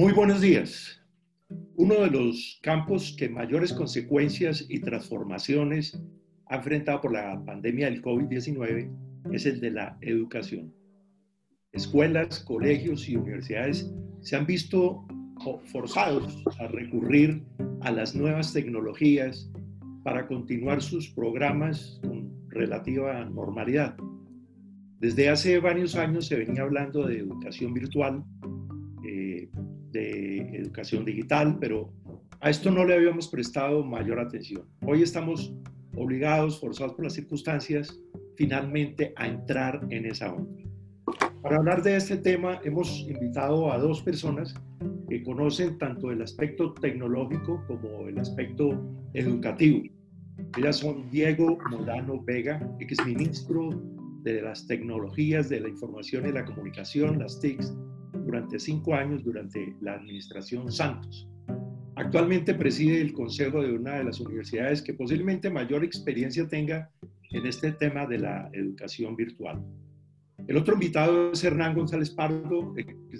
Muy buenos días. Uno de los campos que mayores consecuencias y transformaciones ha enfrentado por la pandemia del COVID-19 es el de la educación. Escuelas, colegios y universidades se han visto forzados a recurrir a las nuevas tecnologías para continuar sus programas con relativa normalidad. Desde hace varios años se venía hablando de educación virtual, de educación digital, pero a esto no le habíamos prestado mayor atención. Hoy estamos obligados, forzados por las circunstancias, finalmente a entrar en esa onda. Para hablar de este tema hemos invitado a dos personas que conocen tanto el aspecto tecnológico como el aspecto educativo. Ellas son Diego Molano Vega, exministro de las tecnologías de la información y la comunicación, las TICs, durante cinco años durante la administración Santos. Actualmente preside el consejo de una de las universidades que posiblemente mayor experiencia tenga en este tema de la educación virtual. El otro invitado es Hernán González Pardo,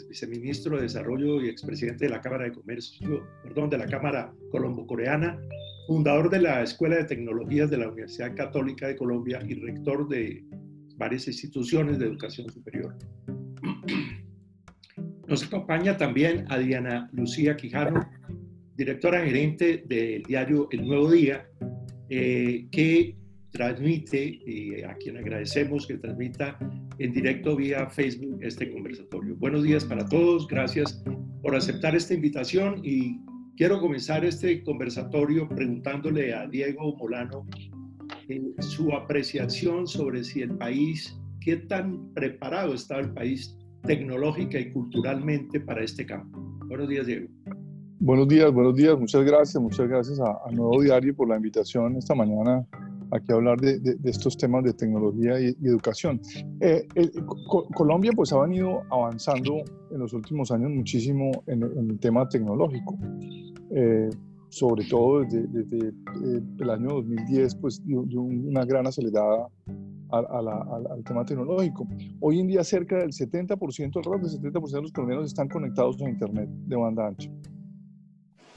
viceministro de Desarrollo y expresidente de la Cámara de Comercio, perdón, de la Cámara Colombo-Coreana, fundador de la Escuela de Tecnologías de la Universidad Católica de Colombia y rector de varias instituciones de educación superior. Nos acompaña también Adriana Lucía Quijano, directora gerente del diario El Nuevo Día, eh, que transmite, y a quien agradecemos que transmita en directo vía Facebook este conversatorio. Buenos días para todos, gracias por aceptar esta invitación y quiero comenzar este conversatorio preguntándole a Diego Molano eh, su apreciación sobre si el país, qué tan preparado está el país tecnológica y culturalmente para este campo. Buenos días, Diego. Buenos días, buenos días. Muchas gracias, muchas gracias a, Nuevo Diario por la invitación esta mañana aquí a hablar de, de, estos temas de tecnología y, educación. Eh, Colombia pues ha venido avanzando en los últimos años muchísimo en, el tema tecnológico. Eh, sobre todo desde, desde, eh, el año 2010, pues dio, una gran acelerada al tema tecnológico. Hoy en día cerca del 70%, alrededor del 70% de los colombianos están conectados a Internet de banda ancha.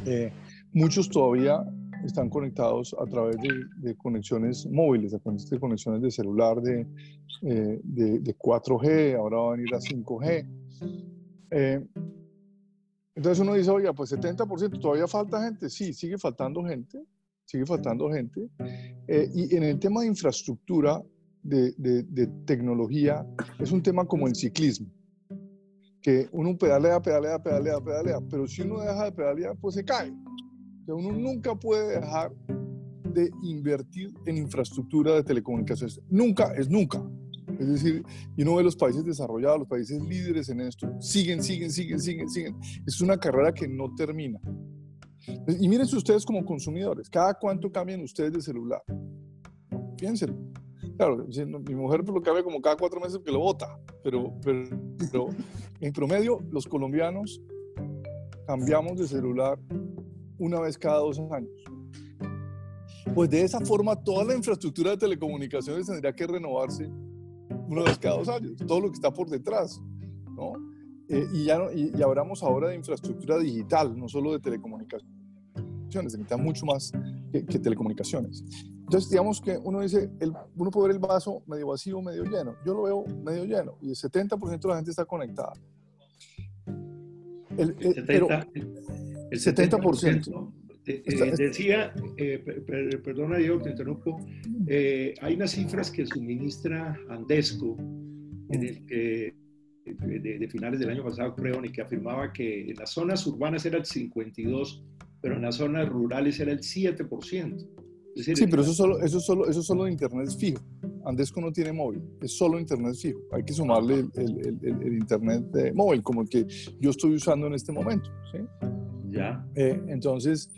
Eh, muchos todavía están conectados a través de, conexiones móviles, a través de conexiones de celular de, eh, de, 4G, ahora va a venir a 5G. Eh, entonces uno dice, oye, pues 70%, todavía falta gente. Sí, sigue faltando gente, sigue faltando gente. y en el tema de infraestructura, de, tecnología es un tema como el ciclismo, que uno pedalea, pedalea, pedalea, pedalea, pero si uno deja de pedalear, pues se cae. que uno nunca puede dejar de invertir en infraestructura de telecomunicaciones. Nunca es nunca. Es decir, y uno ve los países desarrollados, los países líderes en esto, siguen, siguen, siguen, siguen, siguen. Es una carrera que no termina. Y miren ustedes como consumidores, cada cuánto cambian ustedes de celular. Piénsenlo. Claro, mi mujer lo cambia como cada cuatro meses que lo vota, pero, pero, en promedio los colombianos cambiamos de celular una vez cada dos años. Pues de esa forma toda la infraestructura de telecomunicaciones tendría que renovarse una vez cada dos años, todo lo que está por detrás, ¿no? Eh, y, ya y, y, hablamos ahora de infraestructura digital, no solo de telecomunicaciones, necesita mucho más que, que telecomunicaciones. Entonces, digamos que uno dice, el, uno puede ver el vaso medio vacío, medio lleno. Yo lo veo medio lleno y el 70% de la gente está conectada. El, el, pero, el 70%. decía, eh, perdona Diego, te interrumpo, eh, hay unas cifras que suministra Andesco, en el que de, de, finales del año pasado, creo, y que afirmaba que en las zonas urbanas era el 52, pero en las zonas rurales era el 7% sí, pero eso solo, eso solo, eso solo internet es fijo. Andesco no tiene móvil, es solo internet fijo. Hay que sumarle el, el, el, internet de móvil, como el que yo estoy usando en este momento. ¿sí? Ya. Eh, entonces,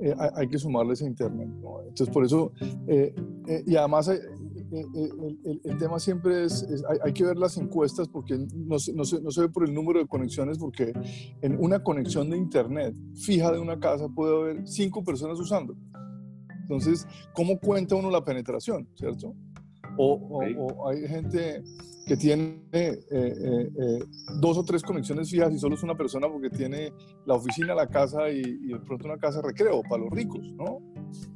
eh, hay, que sumarle ese internet. Entonces, por eso, eh, y además, el, tema siempre es, hay, hay, que ver las encuestas porque no no, se, no se ve por el número de conexiones, porque en una conexión de internet fija de una casa puede haber cinco personas usando. Entonces, ¿cómo cuenta uno la penetración, cierto? O, hay gente que tiene eh, eh, eh, dos o tres conexiones fijas y solo es una persona porque tiene la oficina, la casa y, de pronto una casa de recreo para los ricos, ¿no?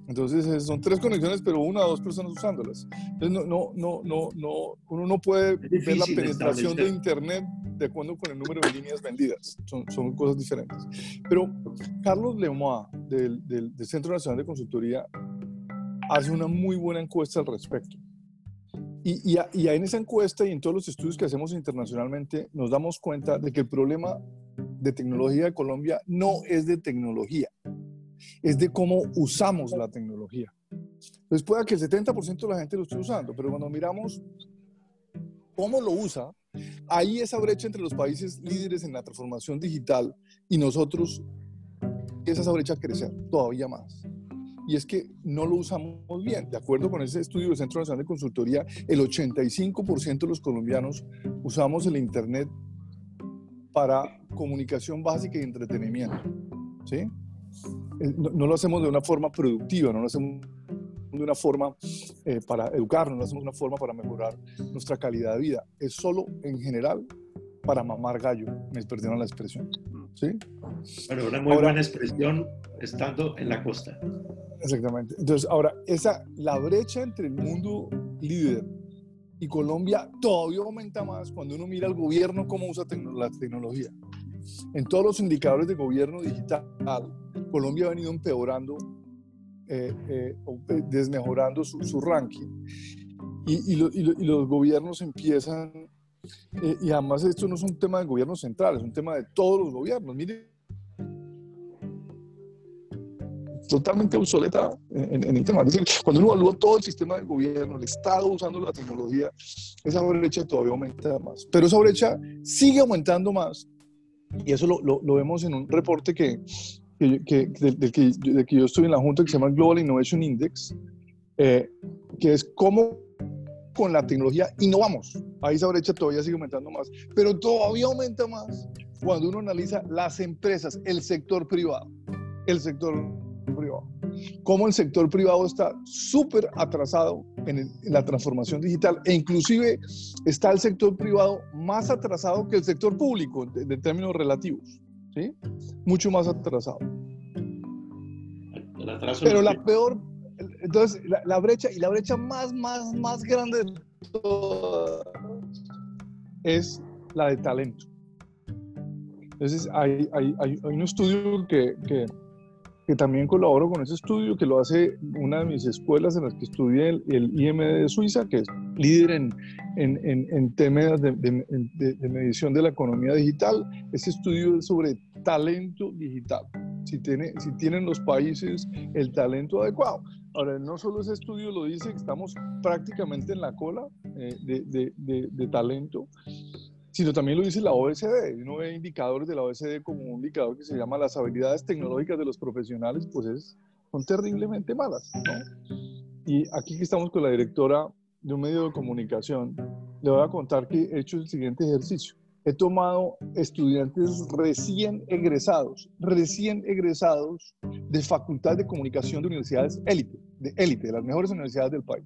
Entonces son tres conexiones, pero una o dos personas usándolas. Entonces no, no, no, no, no uno no puede ver la penetración de Internet de acuerdo con el número de líneas vendidas. Son, son cosas diferentes. Pero Carlos Lemois, del, del, del Centro Nacional de Consultoría, hace una muy buena encuesta al respecto. Y, y, en esa encuesta y en todos los estudios que hacemos internacionalmente nos damos cuenta de que el problema de tecnología de Colombia no es de tecnología, es de cómo usamos la tecnología. Entonces puede que el 70% de la gente lo esté usando, pero cuando miramos cómo lo usa, ahí esa brecha entre los países líderes en la transformación digital y nosotros, esa brecha crecer todavía más y es que no lo usamos bien. De acuerdo con ese estudio del Centro Nacional de Consultoría, el 85% de los colombianos usamos el Internet para comunicación básica y entretenimiento. ¿sí? Eh, no, lo hacemos de una forma productiva, no lo hacemos de una forma eh, para educarnos, no lo hacemos de una forma para mejorar nuestra calidad de vida. Es solo en general para mamar gallo, me perdonan la expresión. ¿Sí? Bueno, una muy buena expresión estando en la costa. Exactamente. Entonces, ahora, esa, la brecha entre el mundo líder y Colombia todavía aumenta más cuando uno mira al gobierno cómo usa la tecnología. En todos los indicadores de gobierno digital, Colombia ha venido empeorando, eh, eh, eh desmejorando su, su ranking. Y, y, y, los gobiernos empiezan, eh, y además esto no es un tema del gobierno central, es un tema de todos los gobiernos. Miren totalmente obsoleta en, el tema. cuando uno evalúa todo el sistema del gobierno, el Estado usando la tecnología, esa brecha todavía aumenta más. Pero esa brecha sigue aumentando más. Y eso lo, lo, vemos en un reporte que, que, que, del, que, de que yo estoy en la Junta que se llama Global Innovation Index, eh, que es cómo con la tecnología innovamos. Ahí esa brecha todavía sigue aumentando más, pero todavía aumenta más cuando uno analiza las empresas, el sector privado. El sector privado. Cómo el sector privado está súper atrasado en, la transformación digital e inclusive está el sector privado más atrasado que el sector público de, términos relativos. ¿sí? Mucho más atrasado. Pero la peor, entonces la, brecha y la brecha más, más, más grande de todas es la de talento. Entonces hay, hay, hay, un estudio que, que que también colaboro con ese estudio, que lo hace una de mis escuelas en las que estudié, el, IMD de Suiza, que es líder en, en, en, temas de, de, medición de la economía digital. Ese estudio es sobre talento digital, si, tiene, si tienen los países el talento adecuado. Ahora, no solo ese estudio lo dice, estamos prácticamente en la cola eh, de talento sino también lo dice la OECD. Uno ve indicadores de la OECD como un indicador que se llama las habilidades tecnológicas de los profesionales, pues es, son terriblemente malas. Y aquí que estamos con la directora de un medio de comunicación, le voy a contar que he hecho el siguiente ejercicio. He tomado estudiantes recién egresados, recién egresados de Facultad de Comunicación de universidades élite de élite, de las mejores universidades del país.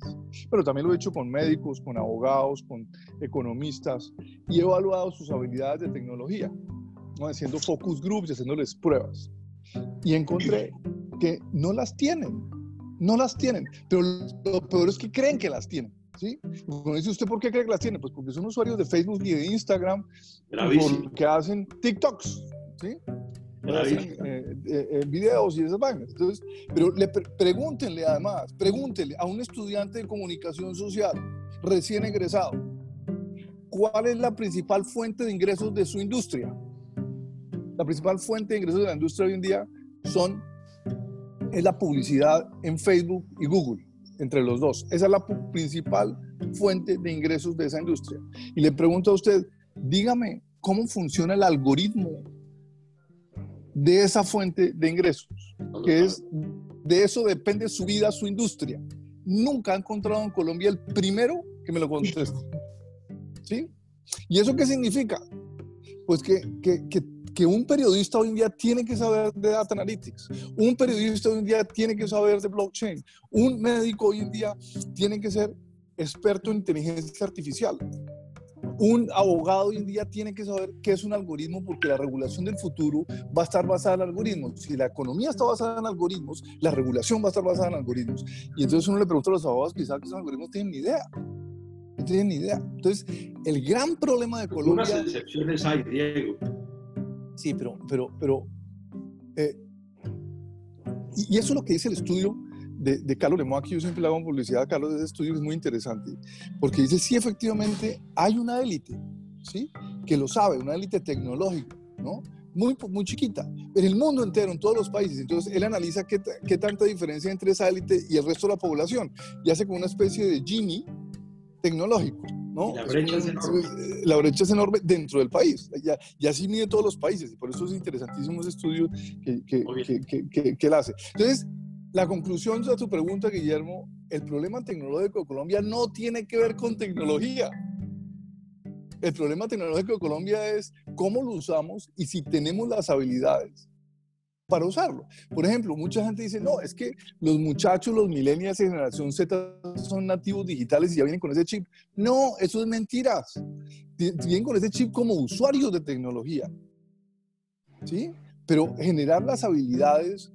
Pero también lo he hecho con médicos, con abogados, con economistas y he evaluado sus habilidades de tecnología, ¿no? haciendo focus groups y haciéndoles pruebas. Y encontré que no las tienen, no las tienen, pero lo peor es que creen que las tienen. ¿Sí? Cuando dice usted por qué cree que las tienen, pues porque son usuarios de Facebook y de Instagram, que hacen TikToks, ¿sí? Eh, eh, eh, videos y esas vainas. Entonces, pero le pregúntenle además, pregúntenle a un estudiante de comunicación social recién egresado, ¿cuál es la principal fuente de ingresos de su industria? La principal fuente de ingresos de la industria hoy en día son es la publicidad en Facebook y Google, entre los dos. Esa es la principal fuente de ingresos de esa industria. Y le pregunto a usted, dígame, ¿cómo funciona el algoritmo de esa fuente de ingresos, que es de eso depende su vida, su industria. Nunca he encontrado en Colombia el primero que me lo conteste. ¿Sí? ¿Y eso qué significa? Pues que, que, que, un periodista hoy en día tiene que saber de data analytics, un periodista hoy en día tiene que saber de blockchain, un médico hoy en día tiene que ser experto en inteligencia artificial. Un abogado hoy en día tiene que saber qué es un algoritmo porque la regulación del futuro va a estar basada en algoritmos. Si la economía está basada en algoritmos, la regulación va a estar basada en algoritmos. Y entonces uno le pregunta a los abogados, quizás que esos algoritmos tienen ni idea. No tienen ni idea. Entonces, el gran problema de Colombia... Unas excepciones hay, Diego. Sí, pero, pero, pero eh, y, eso es lo que dice el estudio de, de Carlos Lemoa, que yo siempre le hago publicidad a Carlos de ese estudio, es muy interesante, porque dice, sí, efectivamente, hay una élite, ¿sí? Que lo sabe, una élite tecnológica, ¿no? Muy, muy chiquita, en el mundo entero, en todos los países. Entonces, él analiza qué, qué tanta diferencia entre esa élite y el resto de la población, y hace como una especie de Gini tecnológico. ¿no? La brecha es enorme. Eh, la brecha es enorme dentro del país. Ya, y así mide todos los países. Y por eso es interesantísimo ese estudio que, que, que, que, que él hace. Entonces, la conclusión de tu pregunta, Guillermo, el problema tecnológico de Colombia no tiene que ver con tecnología. El problema tecnológico de Colombia es cómo lo usamos y si tenemos las habilidades para usarlo. Por ejemplo, mucha gente dice, no, es que los muchachos, los millennials de generación Z son nativos digitales y ya vienen con ese chip. No, eso es mentiras. Vienen con ese chip como usuarios de tecnología. ¿Sí? Pero generar las habilidades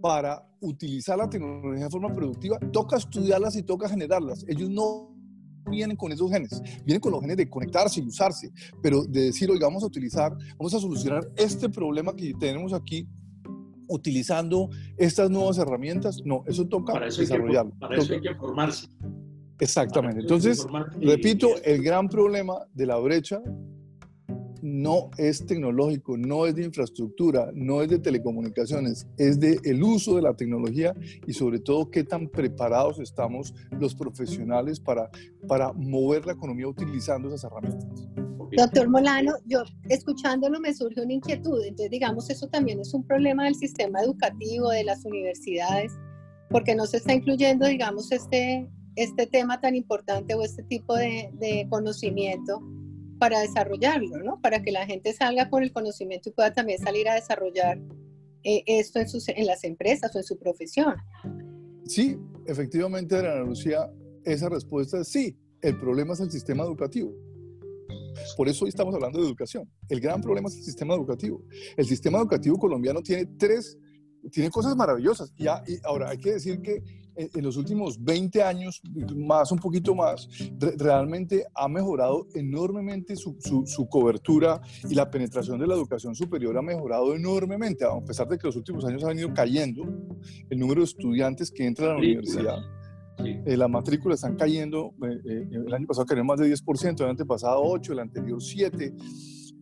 para utilizar la tecnología de forma productiva, toca estudiarlas y toca generarlas. Ellos no vienen con esos genes, vienen con los genes de conectarse y usarse, pero de decir, oiga, vamos a utilizar, vamos a solucionar este problema que tenemos aquí utilizando estas nuevas herramientas. No, eso toca para eso desarrollarlo. para eso hay que formarse. Exactamente. Entonces, repito, el gran problema de la brecha no es tecnológico, no es de infraestructura, no es de telecomunicaciones, es de el uso de la tecnología y sobre todo qué tan preparados estamos los profesionales para, para mover la economía utilizando esas herramientas. Doctor Molano, yo escuchándolo me surge una inquietud. Entonces, digamos, eso también es un problema del sistema educativo, de las universidades, porque no se está incluyendo, digamos, este, este tema tan importante o este tipo de, de conocimiento para desarrollarlo, ¿no? Para que la gente salga con el conocimiento y pueda también salir a desarrollar eh, esto en, sus, en las empresas o en su profesión. Sí, efectivamente, Ana Lucía, esa respuesta es sí. El problema es el sistema educativo. Por eso hoy estamos hablando de educación. El gran problema es el sistema educativo. El sistema educativo colombiano tiene tres, tiene cosas maravillosas. y ahora hay que decir que en los últimos 20 años, más un poquito más, realmente ha mejorado enormemente su, su, cobertura y la penetración de la educación superior ha mejorado enormemente, a pesar de que los últimos años han ido cayendo el número de estudiantes que entran a la universidad. Eh, las matrículas están cayendo, eh, eh, el año pasado cayó más de 10%, el año pasado 8, el anterior 7,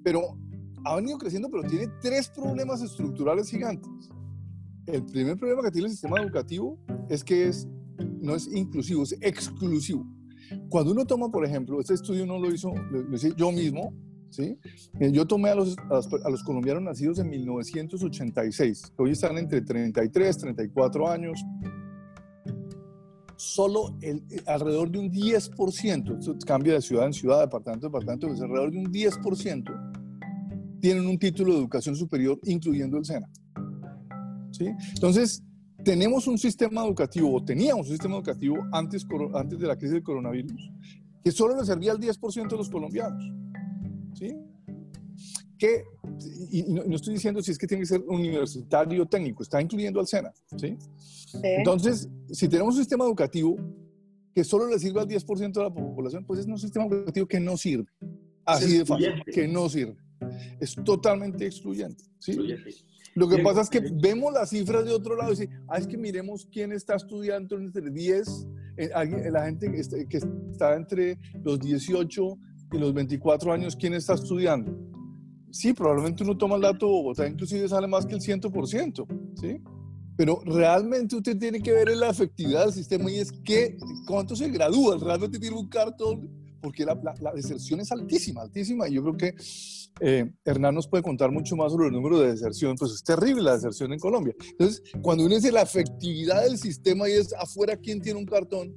pero ha venido creciendo, pero tiene tres problemas estructurales gigantes. El primer problema que tiene el sistema educativo es que es, no es inclusivo, es exclusivo. Cuando uno toma, por ejemplo, este estudio no lo hizo, lo, hice yo mismo, ¿sí? Yo tomé a los, a los, colombianos nacidos en 1986, que hoy están entre 33, 34 años, solo el, alrededor de un 10%, esto cambia de ciudad en ciudad, departamento en departamento, pues alrededor de un 10% tienen un título de educación superior, incluyendo el SENA. ¿Sí? Entonces, tenemos un sistema educativo, o teníamos un sistema educativo antes, antes de la crisis del coronavirus, que solo le servía al 10% de los colombianos. ¿Sí? que, y no, estoy diciendo si es que tiene que ser universitario o técnico, está incluyendo al SENA, ¿sí? Entonces, si tenemos un sistema educativo que solo le sirve al 10% de la población, pues es un sistema educativo que no sirve. Así de fácil, que no sirve. Es totalmente excluyente, ¿sí? Lo que pasa es que vemos las cifras de otro lado y decimos, ah, es que miremos quién está estudiando entre 10, eh, la gente que está, que está entre los 18 y los 24 años, ¿quién está estudiando? sí, probablemente uno toma el dato de Bogotá, inclusive sale más que el 100%, ¿sí? Pero realmente usted tiene que ver la efectividad del sistema y es que cuánto se gradúa, realmente tiene un cartón, porque la, la, deserción es altísima, altísima, y yo creo que eh, Hernán nos puede contar mucho más sobre el número de deserción, pues es terrible la deserción en Colombia. Entonces, cuando uno dice la efectividad del sistema y es afuera quién tiene un cartón,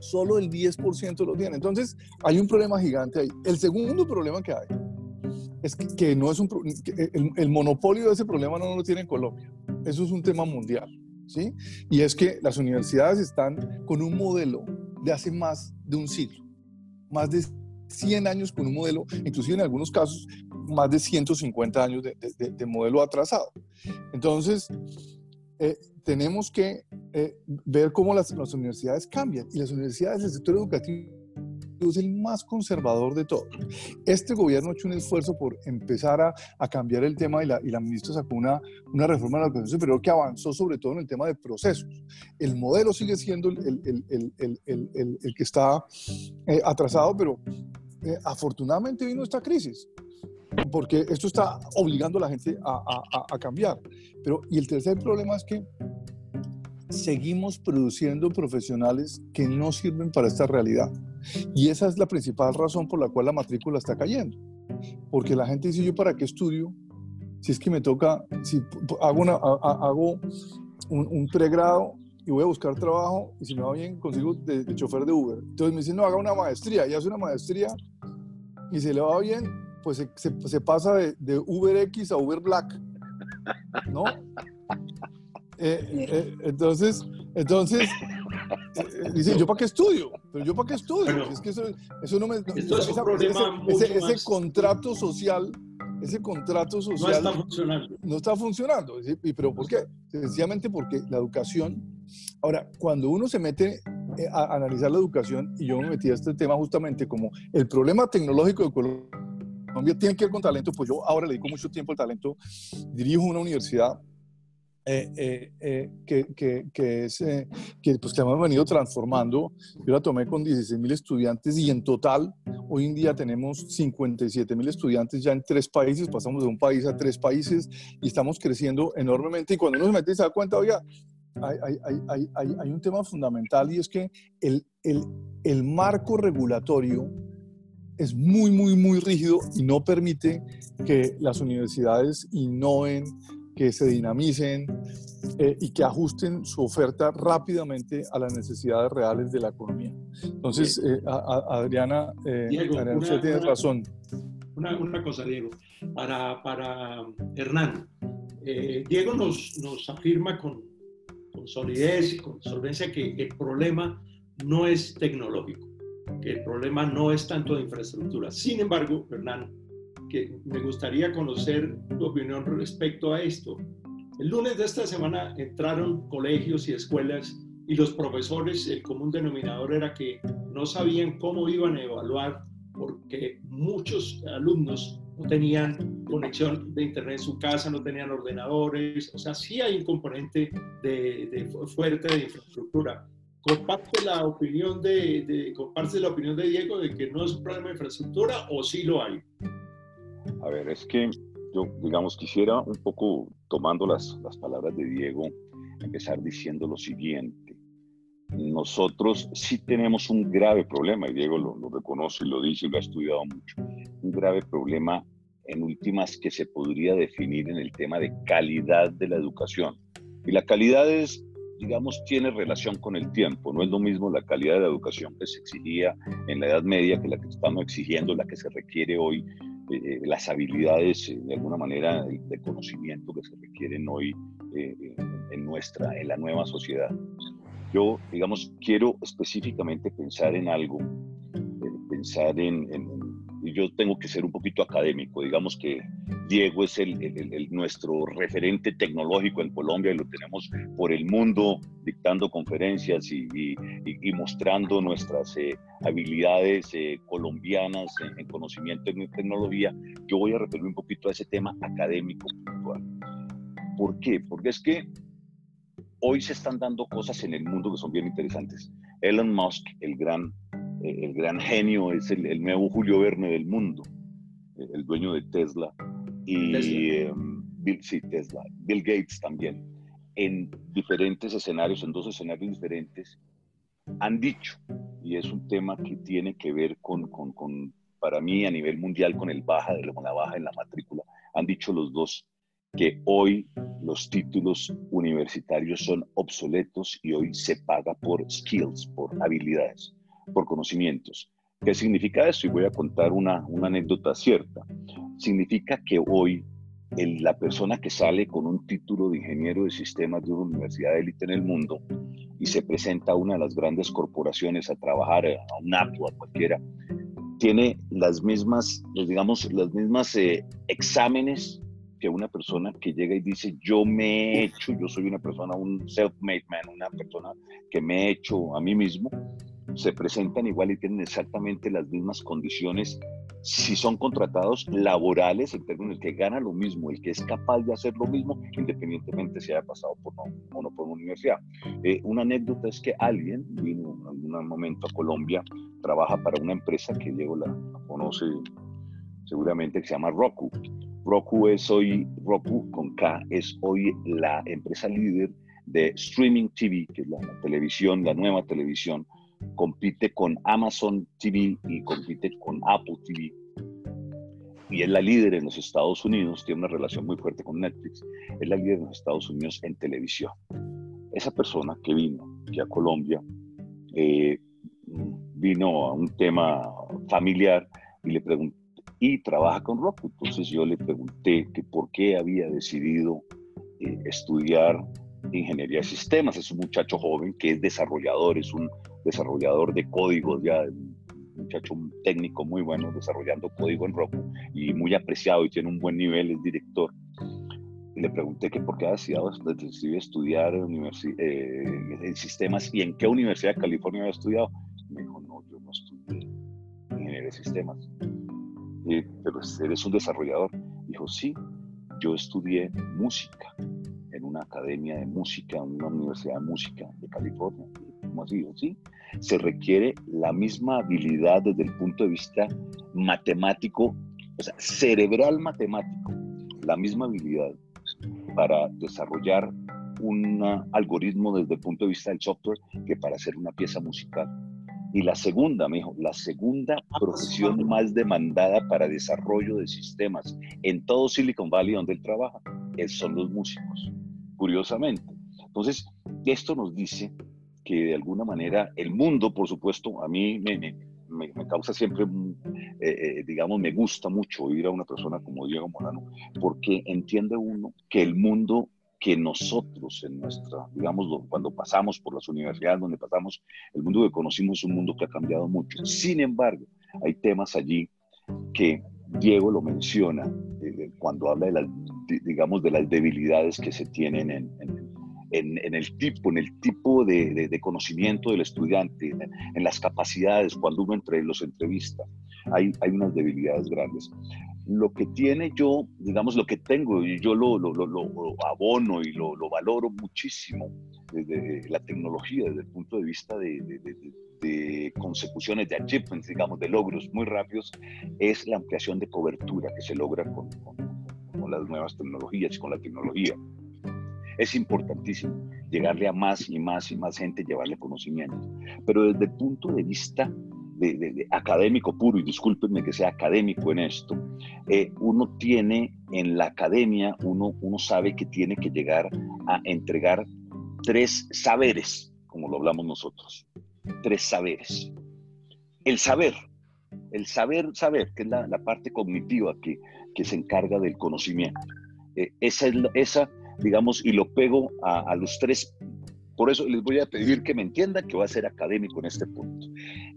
solo el 10% lo tiene. Entonces, hay un problema gigante ahí. El segundo problema que hay es que, no es un, el, monopolio de ese problema no lo tiene Colombia. Eso es un tema mundial, ¿sí? Y es que las universidades están con un modelo de hace más de un siglo, más de 100 años con un modelo, inclusive en algunos casos más de 150 años de, modelo atrasado. Entonces, eh, tenemos que eh, ver cómo las, las, universidades cambian y las universidades del sector educativo es el más conservador de todos. Este gobierno ha hecho un esfuerzo por empezar a, a cambiar el tema y la, y la, ministra sacó una, una reforma de la educación superior que avanzó sobre todo en el tema de procesos. El modelo sigue siendo el, el, el, el que está eh, atrasado, pero eh, afortunadamente vino esta crisis porque esto está obligando a la gente a, a, a, cambiar. Pero, y el tercer problema es que seguimos produciendo profesionales que no sirven para esta realidad. Y esa es la principal razón por la cual la matrícula está cayendo. Porque la gente dice, ¿yo para qué estudio? Si es que me toca, si hago, una, hago un, pregrado y voy a buscar trabajo y si me va bien consigo de, chofer de Uber. Entonces me dicen, no, haga una maestría y hace una maestría y se le va bien, pues se, se, pasa de, de Uber X a Uber Black. ¿No? Eh, eh, entonces, entonces, dice, ¿yo para qué estudio? Pero yo para qué estudio? es que eso, eso no me... ese, ese, contrato social, ese contrato social... No está funcionando. No está funcionando. ¿Y pero por qué? Sencillamente porque la educación... Ahora, cuando uno se mete a analizar la educación, y yo me metí a este tema justamente como el problema tecnológico de Colombia tiene que ver con talento, pues yo ahora le dedico mucho tiempo al talento, dirijo una universidad eh, eh, eh, que, que, que, es, que, pues, que hemos venido transformando. Yo la tomé con 16 mil estudiantes y en total hoy en día tenemos 57 mil estudiantes ya en tres países, pasamos de un país a tres países y estamos creciendo enormemente. Y cuando uno se mete y se da cuenta, oiga, hay, hay, hay, hay un tema fundamental y es que el, el, el marco regulatorio es muy, muy, muy rígido y no permite que las universidades innoven, que se dinamicen eh, y que ajusten su oferta rápidamente a las necesidades reales de la economía. Entonces, eh, Adriana, eh, usted tiene razón. Una, una, cosa, Diego, para, para Hernán. Diego nos, nos afirma con, con solidez y con solvencia que el problema no es tecnológico, que el problema no es tanto de infraestructura. Sin embargo, Hernán, que me gustaría conocer tu opinión respecto a esto. El lunes de esta semana entraron colegios y escuelas y los profesores, el común denominador era que no sabían cómo iban a evaluar porque muchos alumnos no tenían conexión de internet en su casa, no tenían ordenadores, o sea, sí hay un componente de, fuerte de infraestructura. ¿Comparte la opinión de, de, comparte la opinión de Diego de que no es un problema de infraestructura o sí lo hay? A ver, es que yo, digamos, quisiera un poco, tomando las, las palabras de Diego, empezar diciendo lo siguiente. Nosotros sí tenemos un grave problema, y Diego lo, lo reconoce y lo dice y lo ha estudiado mucho, un grave problema en últimas que se podría definir en el tema de calidad de la educación. Y la calidad es, digamos, tiene relación con el tiempo. No es lo mismo la calidad de la educación que se exigía en la Edad Media que la que estamos exigiendo, la que se requiere hoy eh, las habilidades, eh, de alguna manera, de, conocimiento que se requieren hoy eh, en, nuestra, en la nueva sociedad. Yo, digamos, quiero específicamente pensar en algo, pensar en, en yo tengo que ser un poquito académico. Digamos que Diego es el, nuestro referente tecnológico en Colombia y lo tenemos por el mundo dictando conferencias y, mostrando nuestras eh, habilidades eh, colombianas en, conocimiento en tecnología. Yo voy a referir un poquito a ese tema académico puntual. ¿Por qué? Porque es que hoy se están dando cosas en el mundo que son bien interesantes. Elon Musk, el gran el gran genio es el, nuevo Julio Verne del mundo, el dueño de Tesla, y em, Bill, sí, Tesla, Bill Gates también, en diferentes escenarios, en dos escenarios diferentes, han dicho, y es un tema que tiene que ver con, con, con para mí a nivel mundial con, el baja, con la baja en la matrícula, han dicho los dos que hoy los títulos universitarios son obsoletos y hoy se paga por skills, por habilidades por conocimientos. ¿Qué significa eso? Y voy a contar una, una anécdota cierta. Significa que hoy la persona que sale con un título de ingeniero de sistemas de una universidad de élite en el mundo y se presenta a una de las grandes corporaciones a trabajar a un Apple, a cualquiera, tiene las mismas, digamos, las mismas eh, exámenes que una persona que llega y dice, yo me he hecho, yo soy una persona, un self-made man, una persona que me he hecho a mí mismo, se presentan igual y tienen exactamente las mismas condiciones si son contratados laborales en términos que gana lo mismo, el que es capaz de hacer lo mismo, independientemente si haya pasado por no por una universidad. Eh, una anécdota es que alguien vino en algún momento a Colombia, trabaja para una empresa que Diego la, conoce seguramente, que se llama Roku. Roku es hoy, Roku con K, es hoy la empresa líder de streaming TV, que es la televisión, la nueva televisión, compite con Amazon TV y compite con Apple TV. Y es la líder en los Estados Unidos, tiene una relación muy fuerte con Netflix, es la líder en los Estados Unidos en televisión. Esa persona que vino aquí a Colombia eh, vino a un tema familiar y le pregunté, y trabaja con Roku. Entonces yo le pregunté que por qué había decidido eh, estudiar ingeniería de sistemas. Es un muchacho joven que es desarrollador, es un desarrollador de códigos, ya un muchacho técnico muy bueno desarrollando código en Roku y muy apreciado y tiene un buen nivel, es director. Le pregunté que por qué había decidido estudiar eh, en sistemas y en qué universidad de California había estudiado. Me dijo, no, yo no estudié ingeniería de sistemas. pero eres un desarrollador. Dijo, sí, yo estudié música en una academia de música, en una universidad de música de California así, ¿sí? Se requiere la misma habilidad desde el punto de vista matemático, o sea, cerebral matemático, la misma habilidad para desarrollar un algoritmo desde el punto de vista del software que para hacer una pieza musical. Y la segunda, me dijo, la segunda profesión más demandada para desarrollo de sistemas en todo Silicon Valley donde él trabaja son los músicos, curiosamente. Entonces, esto nos dice que de alguna manera el mundo, por supuesto, a mí me, me, causa siempre, eh, eh, digamos, me gusta mucho oír a una persona como Diego Morano, porque entiende uno que el mundo que nosotros en nuestra, digamos, cuando pasamos por las universidades donde pasamos, el mundo que conocimos es un mundo que ha cambiado mucho. Sin embargo, hay temas allí que Diego lo menciona eh, cuando habla de las, digamos, de las debilidades que se tienen en, en, en, el tipo, en el tipo de, de, conocimiento del estudiante, en, las capacidades, cuando uno entre, los entrevista, hay, hay unas debilidades grandes. Lo que tiene yo, digamos, lo que tengo, y yo lo, lo, lo, abono y lo, valoro muchísimo desde la tecnología, desde el punto de vista de, de consecuciones, de achievements, digamos, de logros muy rápidos, es la ampliación de cobertura que se logra con, con, con las nuevas tecnologías y con la tecnología. Es importantísimo llegarle a más y más y más gente, llevarle conocimiento. Pero desde el punto de vista de, académico puro, y discúlpenme que sea académico en esto, eh, uno tiene en la academia, uno, uno sabe que tiene que llegar a entregar tres saberes, como lo hablamos nosotros, tres saberes. El saber, el saber, saber, que es la, parte cognitiva que, que, se encarga del conocimiento. Eh, esa, es, esa digamos, y lo pego a, los tres. Por eso les voy a pedir que me entiendan que voy a ser académico en este punto.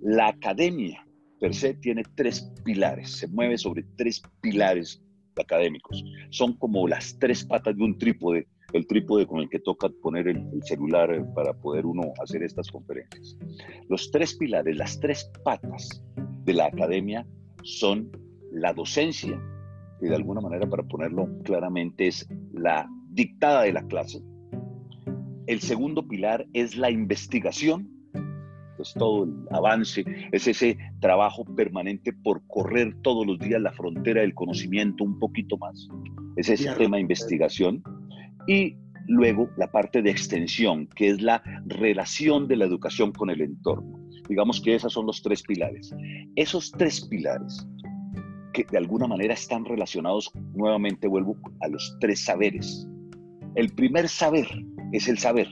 La academia per se tiene tres pilares, se mueve sobre tres pilares académicos. Son como las tres patas de un trípode, el trípode con el que toca poner el, celular eh, para poder uno hacer estas conferencias. Los tres pilares, las tres patas de la academia son la docencia, que de alguna manera, para ponerlo claramente, es la dictada de la clase. El segundo pilar es la investigación, es todo el avance, es ese trabajo permanente por correr todos los días la frontera del conocimiento un poquito más. Es ese tema de investigación. Y luego la parte de extensión, que es la relación de la educación con el entorno. Digamos que esos son los tres pilares. Esos tres pilares que de alguna manera están relacionados, nuevamente vuelvo a los tres saberes. El primer saber es el saber.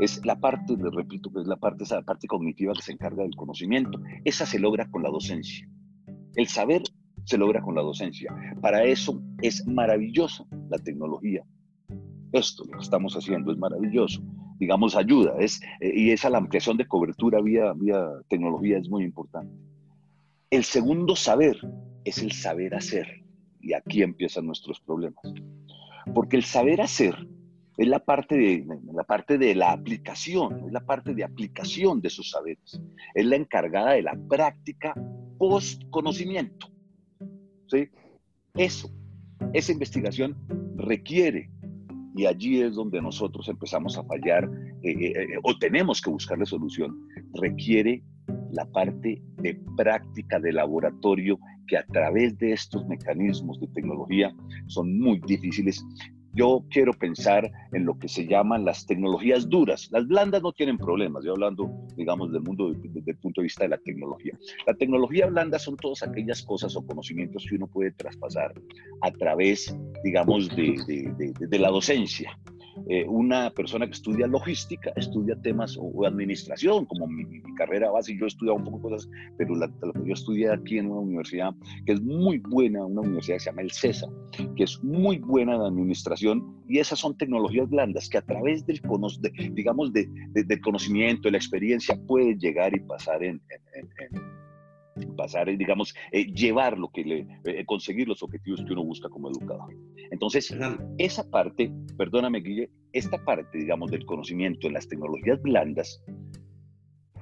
Es la parte, repito, es la parte, esa parte cognitiva que se encarga del conocimiento. Esa se logra con la docencia. El saber se logra con la docencia. Para eso es maravillosa la tecnología. Esto, lo que estamos haciendo, es maravilloso. Digamos, ayuda. Es, eh, y esa ampliación de cobertura vía, vía tecnología es muy importante. El segundo saber es el saber hacer. Y aquí empiezan nuestros problemas. Porque el saber hacer es la parte de la, parte de la aplicación, es la parte de aplicación de esos saberes. Es la encargada de la práctica post conocimiento. ¿sí? Eso, esa investigación requiere, y allí es donde nosotros empezamos a fallar eh, eh, eh, o tenemos que buscarle solución, requiere la parte de práctica de laboratorio que a través de estos mecanismos de tecnología son muy difíciles yo quiero pensar en lo que se llaman las tecnologías duras. Las blandas no tienen problemas, yo hablando, digamos, del mundo desde el punto de vista de la tecnología. La tecnología blanda son todas aquellas cosas o conocimientos que uno puede traspasar a través, digamos, de, de la docencia. Eh, una persona que estudia logística, estudia temas o, administración, como mi, carrera base, yo he estudiado un poco cosas, pero lo que yo estudié aquí en una universidad que es muy buena, una universidad que se llama el CESA, que es muy buena de administración, y esas son tecnologías blandas que a través del, digamos, de, del conocimiento, de la experiencia, pueden llegar y pasar en, pasar, digamos, eh, llevar lo que le, eh, conseguir los objetivos que uno busca como educador. Entonces, esa parte, perdóname Guille, esta parte, digamos, del conocimiento en las tecnologías blandas,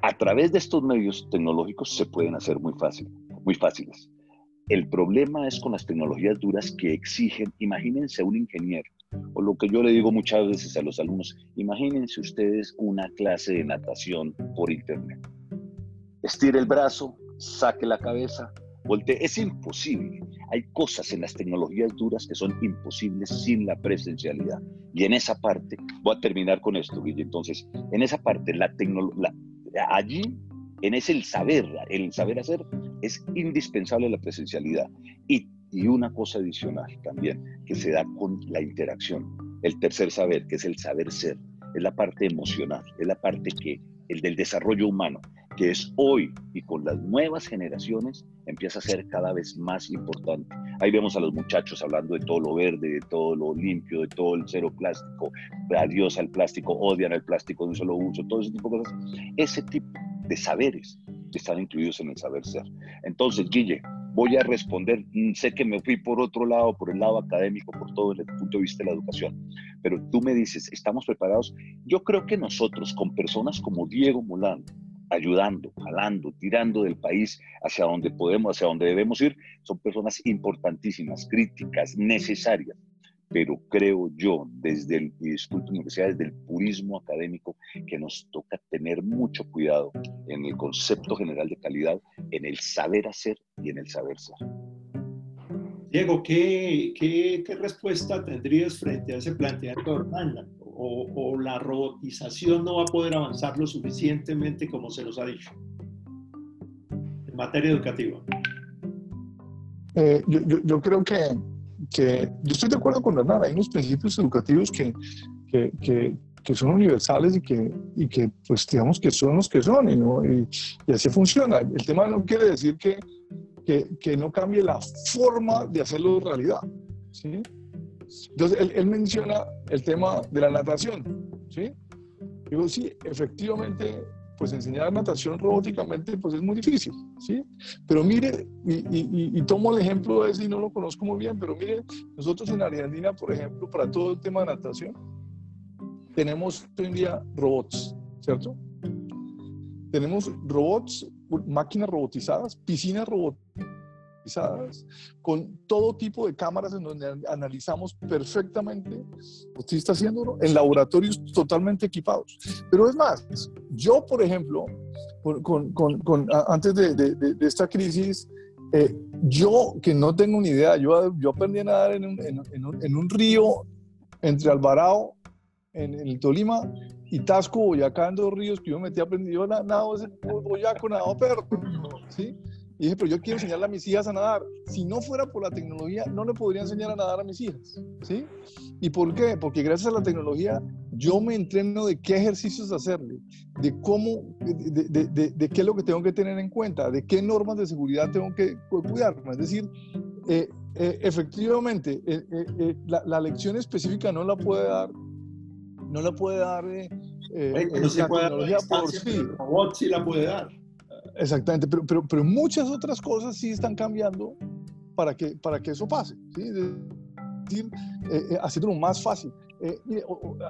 a través de estos medios tecnológicos se pueden hacer muy fácil, muy fáciles. El problema es con las tecnologías duras que exigen, imagínense un ingeniero, o lo que yo le digo muchas veces a los alumnos, imagínense ustedes una clase de natación por internet. Estire el brazo, saque la cabeza, voltee. Es imposible. Hay cosas en las tecnologías duras que son imposibles sin la presencialidad. Y en esa parte, voy a terminar con esto, Guille. Entonces, en esa parte, la tecnología, allí, en ese el saber, el saber hacer, es indispensable la presencialidad. Y, y una cosa adicional también, que se da con la interacción. El tercer saber, que es el saber ser, es la parte emocional, es la parte que, el del desarrollo humano que es hoy y con las nuevas generaciones empieza a ser cada vez más importante. Ahí vemos a los muchachos hablando de todo lo verde, de todo lo limpio, de todo el cero plástico, adiós al plástico, odian el plástico de un solo uso, todo ese tipo de cosas. Ese tipo de saberes están incluidos en el saber ser. Entonces, Guille, voy a responder, mm, sé que me fui por otro lado, por el lado académico, por todo el punto de vista de la educación, pero tú me dices, ¿estamos preparados? Yo creo que nosotros, con personas como Diego Molán, ayudando, jalando, tirando del país hacia donde podemos, hacia donde debemos ir, son personas importantísimas, críticas, necesarias. Pero creo yo, desde el, disculpen que desde el purismo académico, que nos toca tener mucho cuidado en el concepto general de calidad, en el saber hacer y en el saber ser. Diego, ¿qué, qué, qué respuesta tendrías frente a ese planteamiento de o, la robotización no va a poder avanzar lo suficientemente como se nos ha dicho en materia educativa? Eh, yo, yo, creo que, que, yo estoy de acuerdo con Bernard, hay unos principios educativos que, que, que, que son universales y que, y que, pues, digamos que son los que son y, ¿no? y, y así funciona. El tema no quiere decir que, que no cambie la forma de hacerlo realidad. ¿sí? Entonces, él, menciona el tema de la natación, ¿sí? Digo, sí, efectivamente, pues enseñar natación robóticamente, pues es muy difícil, ¿sí? Pero mire, y, tomo el ejemplo de ese y no lo conozco muy bien, pero mire, nosotros en Argentina, por ejemplo, para todo el tema de natación, tenemos hoy en día robots, ¿cierto? Tenemos robots, máquinas robotizadas, piscinas robotizadas con todo tipo de cámaras en donde analizamos perfectamente lo que está haciendo en laboratorios totalmente equipados. Pero es más, yo, por ejemplo, con, con, antes de, de, esta crisis, eh, yo que no tengo ni idea, yo, yo aprendí a nadar en un, en, un, en un río entre Alvarado, en, el Tolima, y Tasco, Boyacá, en dos ríos que yo me metí a aprender. Yo nado Boyaco, nado perro, ¿sí? Y dije, pero yo quiero enseñarle a mis hijas a nadar. Si no fuera por la tecnología, no le podría enseñar a nadar a mis hijas. ¿Sí? ¿Y por qué? Porque gracias a la tecnología yo me entreno de qué ejercicios hacerle, de cómo, de, de, de, qué es lo que tengo que tener en cuenta, de qué normas de seguridad tengo que cuidarme. Es decir, eh, eh, efectivamente, eh, la, la, lección específica no la puede dar, no la puede dar no se puede dar por sí. sí la puede dar. Exactamente, pero, pero, pero, muchas otras cosas sí están cambiando para que, para que eso pase, ¿sí? Es decir, eh, eh, haciéndolo más fácil, eh,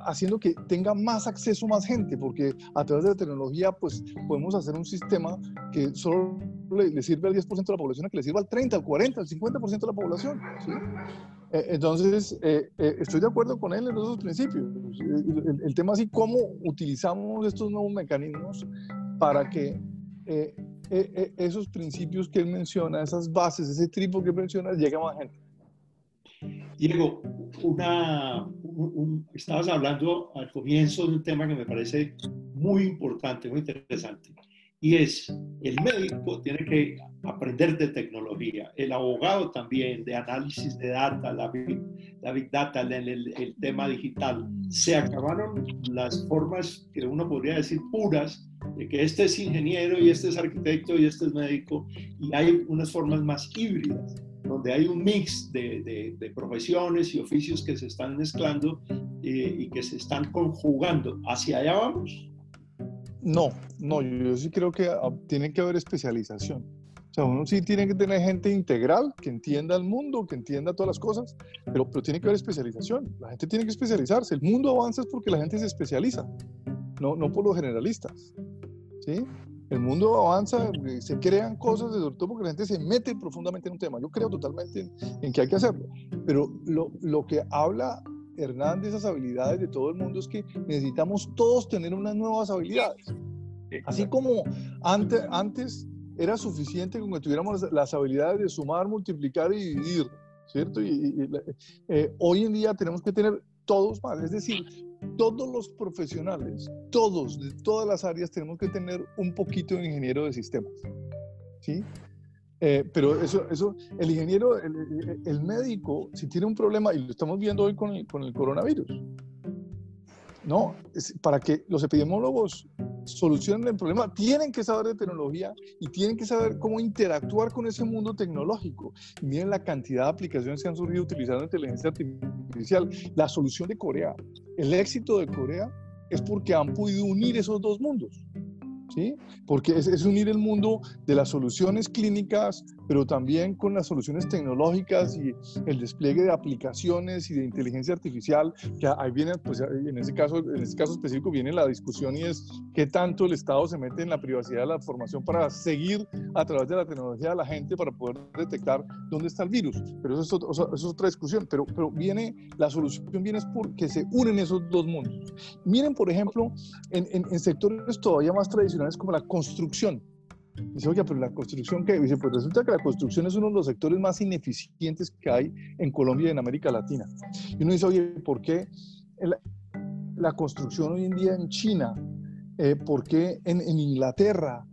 haciendo que tenga más acceso más gente, porque a través de la tecnología pues podemos hacer un sistema que solo le, sirve al 10% de la población, que le sirva al 30, al 40, al 50% de la población. ¿sí? entonces, estoy de acuerdo con él en esos principios. El, el tema así, cómo utilizamos estos nuevos mecanismos para que eh, eh, eh, esos principios que él menciona, esas bases, ese tripo que menciona, llega más gente. Diego, estabas hablando al comienzo de un tema que me parece muy importante, muy interesante, y es el médico tiene que aprender de tecnología, el abogado también, de análisis de data, la big, la big data, el, el, tema digital. Se acabaron las formas que uno podría decir puras, de que este es ingeniero y este es arquitecto y este es médico, y hay unas formas más híbridas, donde hay un mix de, de, profesiones y oficios que se están mezclando eh, y que se están conjugando. ¿Hacia allá vamos? No, no, yo sí creo que ah, tiene que haber especialización. O sea, uno sí tiene que tener gente integral que entienda el mundo, que entienda todas las cosas, pero, pero tiene que haber especialización. La gente tiene que especializarse. El mundo avanza es porque la gente se especializa, no, no por los generalistas. ¿sí? El mundo avanza, eh, se crean cosas, sobre todo porque la gente se mete profundamente en un tema. Yo creo totalmente en, en que hay que hacerlo. Pero lo, lo que habla Hernán, de esas habilidades de todo el mundo es que necesitamos todos tener unas nuevas habilidades. Así como antes, antes era suficiente con que tuviéramos las habilidades de sumar, multiplicar y dividir, ¿cierto? Y, eh, hoy en día tenemos que tener todos más, es decir, todos los profesionales, todos, de todas las áreas, tenemos que tener un poquito de ingeniero de sistemas, ¿sí? Eh, pero eso, eso, el ingeniero, el, médico, si tiene un problema, y lo estamos viendo hoy con el, con el coronavirus, ¿no? para que los epidemiólogos solucionen el problema, tienen que saber de tecnología y tienen que saber cómo interactuar con ese mundo tecnológico. Y miren la cantidad de aplicaciones que han surgido utilizando inteligencia artificial. La solución de Corea, el éxito de Corea es porque han podido unir esos dos mundos. ¿Sí? Porque es, unir el mundo de las soluciones clínicas, pero también con las soluciones tecnológicas y el despliegue de aplicaciones y de inteligencia artificial, que ahí viene, pues en ese caso, en este caso específico viene la discusión y es qué tanto el Estado se mete en la privacidad de la información para seguir a través de la tecnología a la gente para poder detectar dónde está el virus. Pero eso es, eso es otra discusión, pero, pero viene, la solución viene es porque se unen esos dos mundos. Miren, por ejemplo, en, en, en sectores todavía más tradicionales, es como la construcción. Dice, oye, pero la construcción, ¿qué? Dice, pues resulta que la construcción es uno de los sectores más ineficientes que hay en Colombia y en América Latina. Y uno dice, oye, ¿por qué la, construcción hoy en día en China? Eh, ¿Por qué en, en Inglaterra?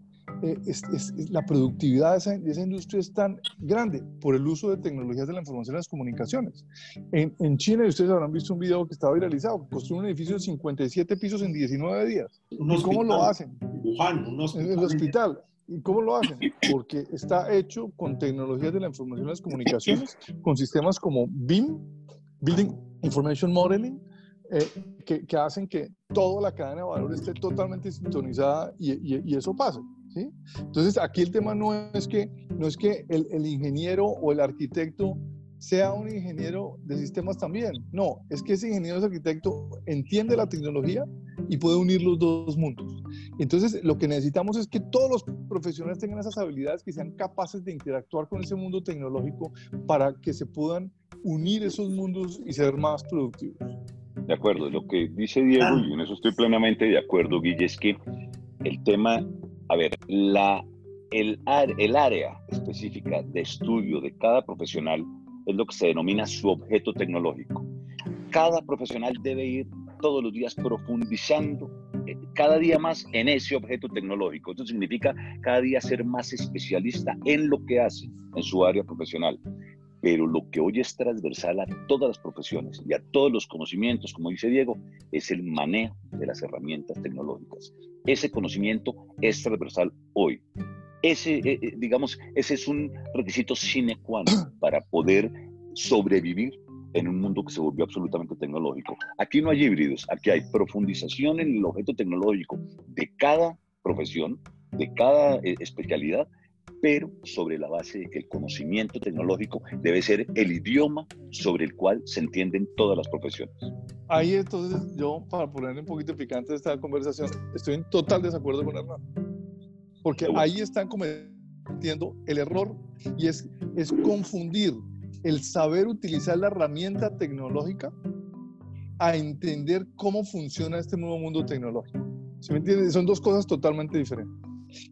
Eh, es, la productividad de esa, de esa, industria es tan grande por el uso de tecnologías de la información y las comunicaciones. En, en China, ustedes habrán visto un video que estaba viralizado, construyen un edificio de 57 pisos en 19 días. ¿Cómo lo hacen? En el hospital. ¿Y cómo lo hacen? Porque está hecho con tecnologías de la información y las comunicaciones, con sistemas como BIM, Building Information Modeling, eh, que, que, hacen que toda la cadena de valor esté totalmente sintonizada y, y, y eso pasa. Entonces, aquí el tema no es que, no es que el, el, ingeniero o el arquitecto sea un ingeniero de sistemas también. No, es que ese ingeniero o arquitecto entiende la tecnología y puede unir los dos mundos. Entonces, lo que necesitamos es que todos los profesionales tengan esas habilidades, que sean capaces de interactuar con ese mundo tecnológico para que se puedan unir esos mundos y ser más productivos. De acuerdo, lo que dice Diego, y en eso estoy plenamente de acuerdo, Guille, es que el tema a ver, la, el, el área específica de estudio de cada profesional es lo que se denomina su objeto tecnológico. Cada profesional debe ir todos los días profundizando cada día más en ese objeto tecnológico. Esto significa cada día ser más especialista en lo que hace en su área profesional. Pero lo que hoy es transversal a todas las profesiones y a todos los conocimientos, como dice Diego, es el manejo de las herramientas tecnológicas. Ese conocimiento es transversal hoy. Ese, eh, eh, digamos, ese es un requisito sine qua non para poder sobrevivir en un mundo que se volvió absolutamente tecnológico. Aquí no hay híbridos, aquí hay profundización en el objeto tecnológico de cada profesión, de cada eh, especialidad, pero sobre la base de que el conocimiento tecnológico debe ser el idioma sobre el cual se entienden todas las profesiones. Ahí entonces yo, para poner un poquito picante esta conversación, estoy en total desacuerdo con Hernán. Porque ahí están cometiendo el error y es, es confundir el saber utilizar la herramienta tecnológica a entender cómo funciona este nuevo mundo tecnológico. ¿Sí me entiendes? Son dos cosas totalmente diferentes.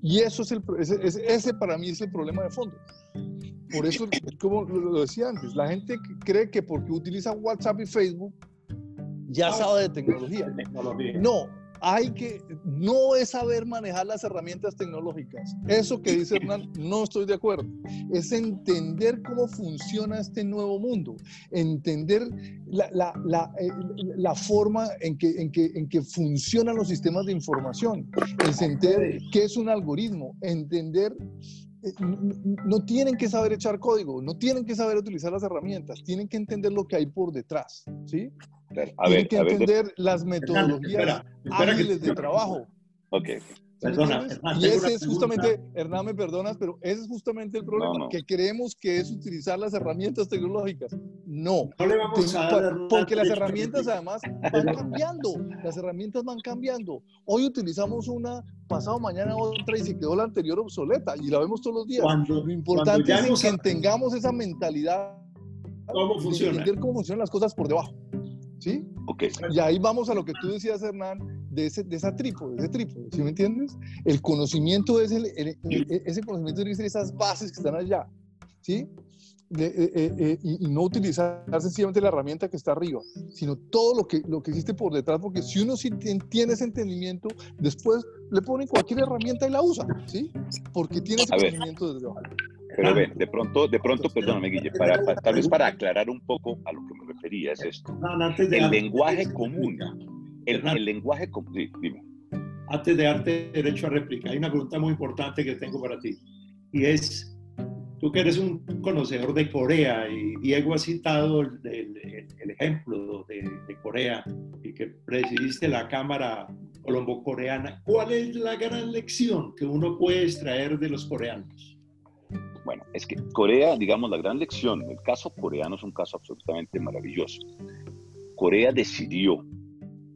Y eso es el, ese, ese, para mí es el problema de fondo. Por eso, como lo decía antes, la gente cree que porque utiliza WhatsApp y Facebook ya sabe de tecnología. No, hay que, no es saber manejar las herramientas tecnológicas. Eso que dice Hernán, no estoy de acuerdo. Es entender cómo funciona este nuevo mundo, entender la, la, la, eh, forma en que, en, que, en que funcionan los sistemas de información, entender qué es un algoritmo, entender eh, no tienen que saber echar código, no tienen que saber utilizar las herramientas, tienen que entender lo que hay por detrás, ¿sí? Tienen que entender las metodologías ágiles de trabajo. Ok. Perdona, y ese es justamente, Hernán, me perdonas, pero ese es justamente el problema, que creemos que es utilizar las herramientas tecnológicas. No, no le vamos a dar porque las herramientas además van cambiando, las herramientas van cambiando. Hoy utilizamos una, pasado mañana otra y se quedó la anterior obsoleta y la vemos todos los días. Lo importante es que tengamos esa mentalidad ¿Cómo funciona? entender cómo funcionan las cosas por debajo. ¿Sí? Okay. Y ahí vamos a lo que tú decías, Hernán, de, ese, de esa trípode, de ese trípode, ¿sí me entiendes? El conocimiento es el, ese conocimiento tiene que ser esas bases que están allá, ¿sí? De, eh, eh, eh, y, no utilizar sencillamente la herramienta que está arriba, sino todo lo que, lo que existe por detrás, porque si uno sí tiene ese entendimiento, después le ponen cualquier herramienta y la usa, ¿sí? Porque tiene ese conocimiento desde abajo. Pero ven, de pronto, de pronto, perdóname, Guille, para, para, tal vez para aclarar un poco a lo que me refería es esto. El lenguaje común, el, el lenguaje común, sí, dime. Antes de darte derecho a réplica, hay una pregunta muy importante que tengo para ti. Y es, tú que eres un conocedor de Corea, y Diego ha citado el, el- el- el ejemplo de, de Corea, y que presidiste la Cámara Colombo-Coreana, ¿cuál es la gran lección que uno puede extraer de los coreanos? Bueno, es que Corea, digamos, la gran lección, el caso coreano es un caso absolutamente maravilloso. Corea decidió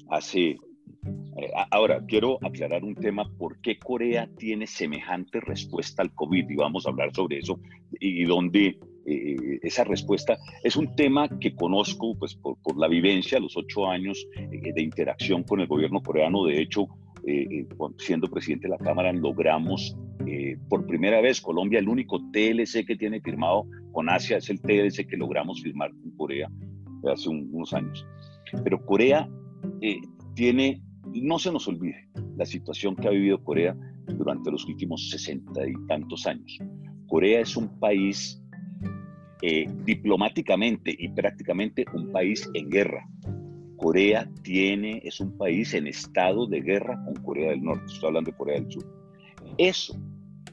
hace... eh, ahora, quiero aclarar un tema, ¿por qué Corea tiene semejante respuesta al COVID? Y vamos a hablar sobre eso y dónde eh, esa respuesta es un tema que conozco pues, por, la vivencia, los ocho años eh, de interacción con el gobierno coreano. De hecho, eh, eh, siendo presidente de la Cámara, logramos eh, por primera vez Colombia, el único TLC que tiene firmado con Asia es el TLC que logramos firmar con Corea hace un- unos años. Pero Corea eh, tiene, no se nos olvide, la situación que ha vivido Corea durante los últimos sesenta y tantos años. Corea es un país eh, diplomáticamente y prácticamente un país en guerra. Corea tiene, es un país en estado de guerra con Corea del Norte, estoy hablando de Corea del Sur. Eso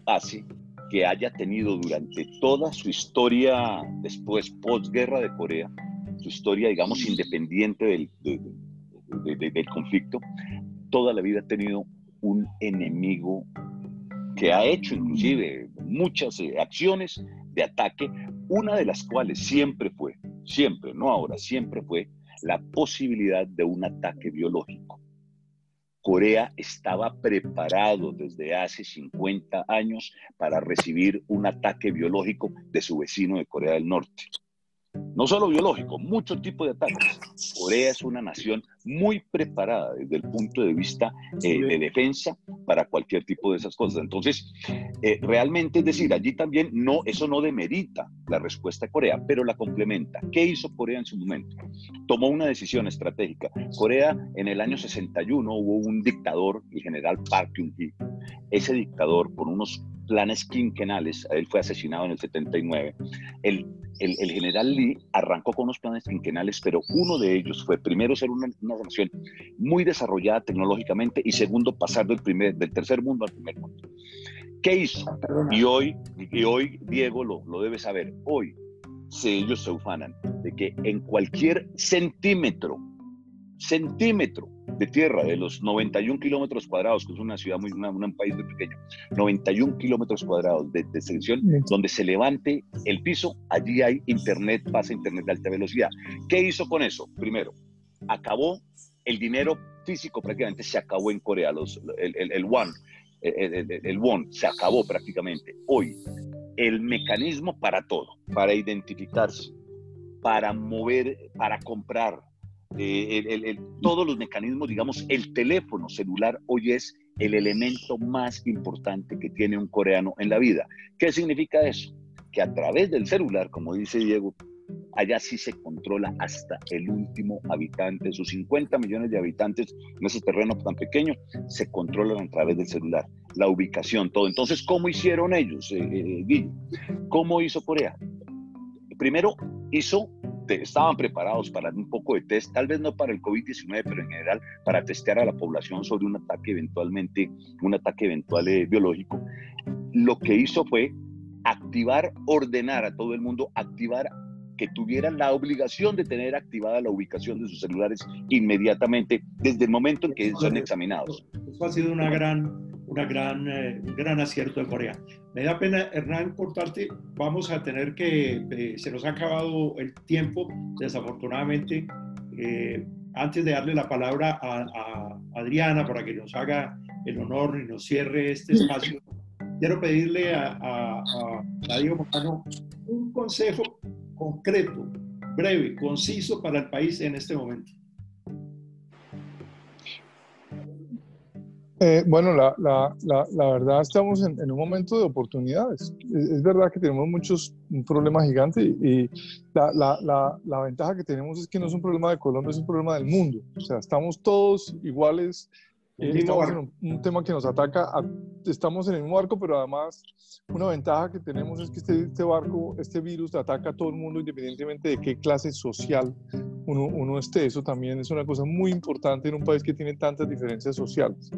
hace que haya tenido durante toda su historia después, postguerra de Corea, su historia, digamos, independiente del, de- de- de- del conflicto, toda la vida ha tenido un enemigo que ha hecho inclusive muchas eh, acciones de ataque, una de las cuales siempre fue, siempre, no ahora, siempre fue la posibilidad de un ataque biológico. Corea estaba preparado desde hace 50 años para recibir un ataque biológico de su vecino de Corea del Norte. No solo biológico, muchos tipos de ataques. Corea es una nación muy preparada desde el punto de vista eh, de defensa para cualquier tipo de esas cosas. Entonces, eh, realmente, es decir, allí también no, eso no demerita la respuesta de Corea, pero la complementa. ¿Qué hizo Corea en su momento? Tomó una decisión estratégica. Corea en el año 61 hubo un dictador, el general Park Chung-hee. Ese dictador, por unos planes quinquenales, él fue asesinado en el 79, el, el, el, general Lee arrancó con unos planes quinquenales, pero uno de ellos fue primero ser una, una nación muy desarrollada tecnológicamente y segundo pasar del, primer, del tercer mundo al primer mundo. ¿Qué hizo? Ah, y hoy, y hoy Diego lo, lo debe saber, hoy se, ellos se ufanan de que en cualquier centímetro, centímetro de tierra de los 91 kilómetros cuadrados, que es una ciudad muy, una, un país muy pequeño, 91 kilómetros cuadrados de, de, extensión, donde se levante el piso, allí hay internet, pasa internet de alta velocidad. ¿Qué hizo con eso? Primero, acabó el dinero físico prácticamente, se acabó en Corea, los, el, el, el won, el, el, el won se acabó prácticamente. Hoy, el mecanismo para todo, para identificarse, para mover, para comprar, eh, todos los mecanismos, digamos, el teléfono celular hoy es el elemento más importante que tiene un coreano en la vida. ¿Qué significa eso? Que a través del celular, como dice Diego, allá sí se controla hasta el último habitante, sus 50 millones de habitantes en ese terreno tan pequeño, se controlan a través del celular, la ubicación, todo. Entonces, ¿cómo hicieron ellos, eh, eh? ¿Cómo hizo Corea? Primero hizo estaban preparados para un poco de test, tal vez no para el COVID-19, pero en general para testear a la población sobre un ataque eventualmente, un ataque eventual eh, biológico. Lo que hizo fue activar, ordenar a todo el mundo, activar que tuvieran la obligación de tener activada la ubicación de sus celulares inmediatamente desde el momento en que son examinados. Eso ha sido una gran una gran, eh, un gran acierto de Corea. Me da pena, Hernán, cortarte. Vamos a tener que, eh, se nos ha acabado el tiempo, desafortunadamente. Eh, antes de darle la palabra a, a, Adriana para que nos haga el honor y nos cierre este espacio, quiero pedirle a, a, a un consejo concreto, breve, conciso para el país en este momento. Eh, bueno, la, la, la, la, verdad estamos en, en, un momento de oportunidades. Es, verdad que tenemos muchos, un problema gigante y la, ventaja que tenemos es que no es un problema de Colombia, es un problema del mundo. O sea, estamos todos iguales. Estamos en un, un, tema que nos ataca, a, estamos en el mismo barco, pero además una ventaja que tenemos es que este, este barco, este virus ataca a todo el mundo independientemente de qué clase social uno, uno, esté. Eso también es una cosa muy importante en un país que tiene tantas diferencias sociales.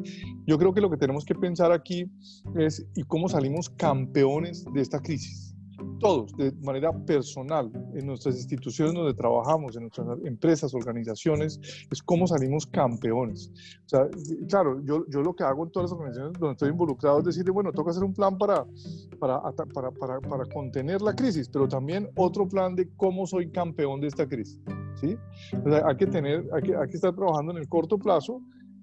Yo creo que lo que tenemos que pensar aquí es y cómo salimos campeones de esta crisis. Todos, de manera personal, en nuestras instituciones donde trabajamos, en nuestras empresas, organizaciones, es cómo salimos campeones. O sea, claro, yo, yo lo que hago en todas las organizaciones donde estoy involucrado es decirle, bueno, toca hacer un plan para, para, para, para, para contener la crisis, pero también otro plan de cómo soy campeón de esta crisis. ¿sí? O sea, hay, que tener, hay, que, hay que estar trabajando en el corto plazo,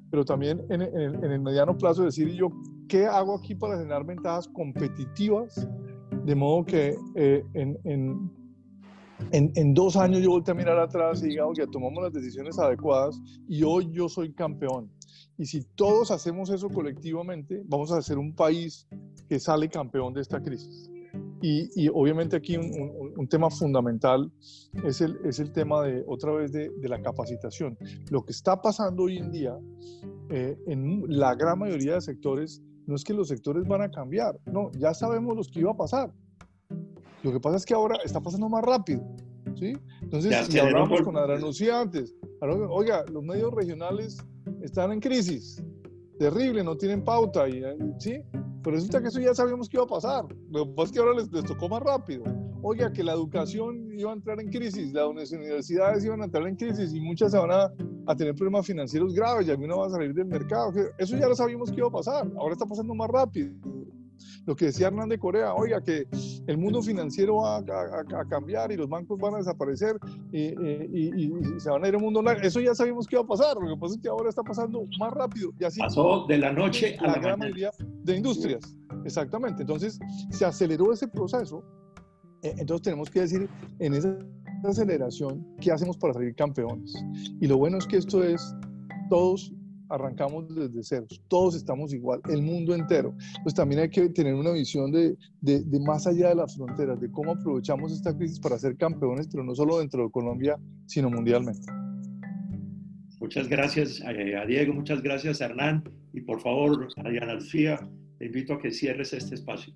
pero también en, en el mediano plazo decir yo, ¿qué hago aquí para generar ventajas competitivas? De modo que eh, en, en, en, en, dos años yo volte a mirar atrás y diga, oye, tomamos las decisiones adecuadas y hoy yo soy campeón. Y si todos hacemos eso colectivamente, vamos a ser un país que sale campeón de esta crisis. Y, y obviamente aquí un, un, un, tema fundamental es el, es el tema de, otra vez, de, de, la capacitación. Lo que está pasando hoy en día eh, en la gran mayoría de sectores no es que los sectores van a cambiar, no, ya sabemos lo que iba a pasar. Lo que pasa es que ahora está pasando más rápido, ¿sí? Entonces, si hablamos con Adrián Lucía antes, oiga, los medios regionales están en crisis, terrible, no tienen pauta, y, ¿sí? Pero resulta que eso ya sabíamos que iba a pasar. Lo que pasa es que ahora les, les, tocó más rápido. Oiga, que la educación iba a entrar en crisis, las universidades iban a entrar en crisis y muchas se van a, a tener problemas financieros graves y algunas van a salir del mercado. Eso ya lo sabíamos que iba a pasar. Ahora está pasando más rápido. Lo que decía Hernán de Corea, oiga, que el mundo financiero va a, a, a cambiar y los bancos van a desaparecer y, y, y, se van a ir al mundo online. Eso ya sabíamos que iba a pasar. Lo que pasa es que ahora está pasando más rápido. Y así Pasó de la noche a la, la gran mayoría de industrias. Exactamente. Entonces se aceleró ese proceso. Entonces tenemos que decir, en ese aceleración, ¿qué hacemos para salir campeones? Y lo bueno es que esto es, todos arrancamos desde ceros, todos estamos igual, el mundo entero. Pues también hay que tener una visión de, de, más allá de las fronteras, de cómo aprovechamos esta crisis para ser campeones, pero no solo dentro de Colombia, sino mundialmente. Muchas gracias eh, a Diego, muchas gracias a Hernán y por favor, Diana Lucía, te invito a que cierres este espacio.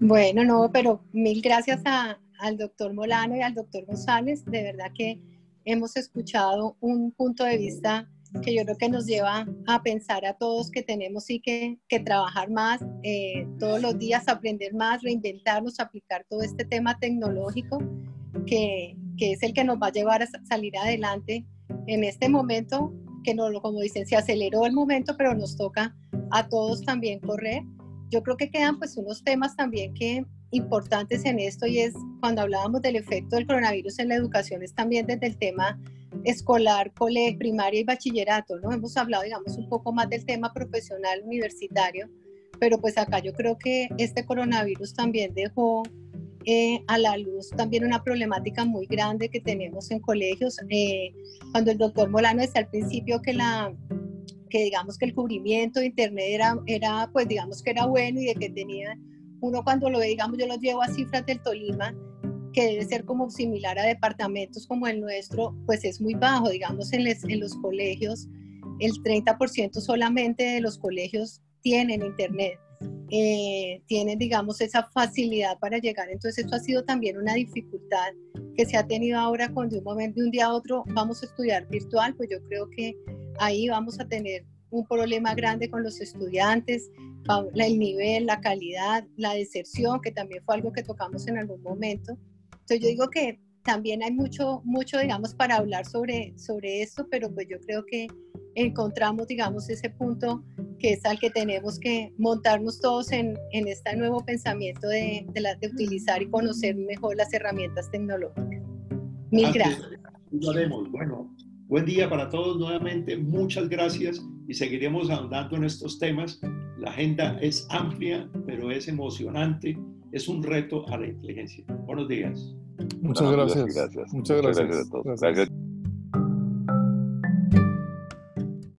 Bueno, no, pero mil gracias a, al doctor Molano y al doctor González. De verdad que hemos escuchado un punto de vista que yo creo que nos lleva a pensar a todos que tenemos que trabajar más, eh, todos los días aprender más, reinventarnos, aplicar todo este tema tecnológico que, que, es el que nos va a llevar a salir adelante en este momento, que no, como dicen, se aceleró el momento, pero nos toca a todos también correr. Yo creo que quedan pues unos temas también que importantes en esto y es cuando hablábamos del efecto del coronavirus en la educación, es también desde el tema escolar, colegio, primaria y bachillerato, ¿no? Hemos hablado, digamos, un poco más del tema profesional universitario, pero pues acá yo creo que este coronavirus también dejó eh, a la luz también una problemática muy grande que tenemos en colegios. Eh, cuando el doctor Molano decía al principio que la que digamos que el cubrimiento de internet era, era pues digamos que era bueno y de que tenía uno cuando lo ve digamos yo lo llevo a cifras del Tolima que debe ser como similar a departamentos como el nuestro, pues es muy bajo. Digamos, en, en los colegios, el 30% solamente de los colegios tienen internet. Eh, tienen, digamos, esa facilidad para llegar. Entonces, esto ha sido también una dificultad que se ha tenido ahora cuando de un momento, de un día a otro, vamos a estudiar virtual, pues yo creo que ahí vamos a tener un problema grande con los estudiantes, el nivel, la calidad, la deserción, que también fue algo que tocamos en algún momento. Entonces yo digo que también hay mucho, mucho, digamos, para hablar sobre, sobre esto, pero pues yo creo que encontramos, digamos, ese punto que es al que tenemos que montarnos todos en, en este nuevo pensamiento de, de, la, de, utilizar y conocer mejor las herramientas tecnológicas. Mil gracias. Lo haremos. Bueno, buen día para todos nuevamente. Muchas gracias y seguiremos ahondando en estos temas. La agenda es amplia, pero es emocionante es un reto a la inteligencia. Buenos días. Muchas gracias. Muchas gracias. Muchas gracias a todos. Gracias.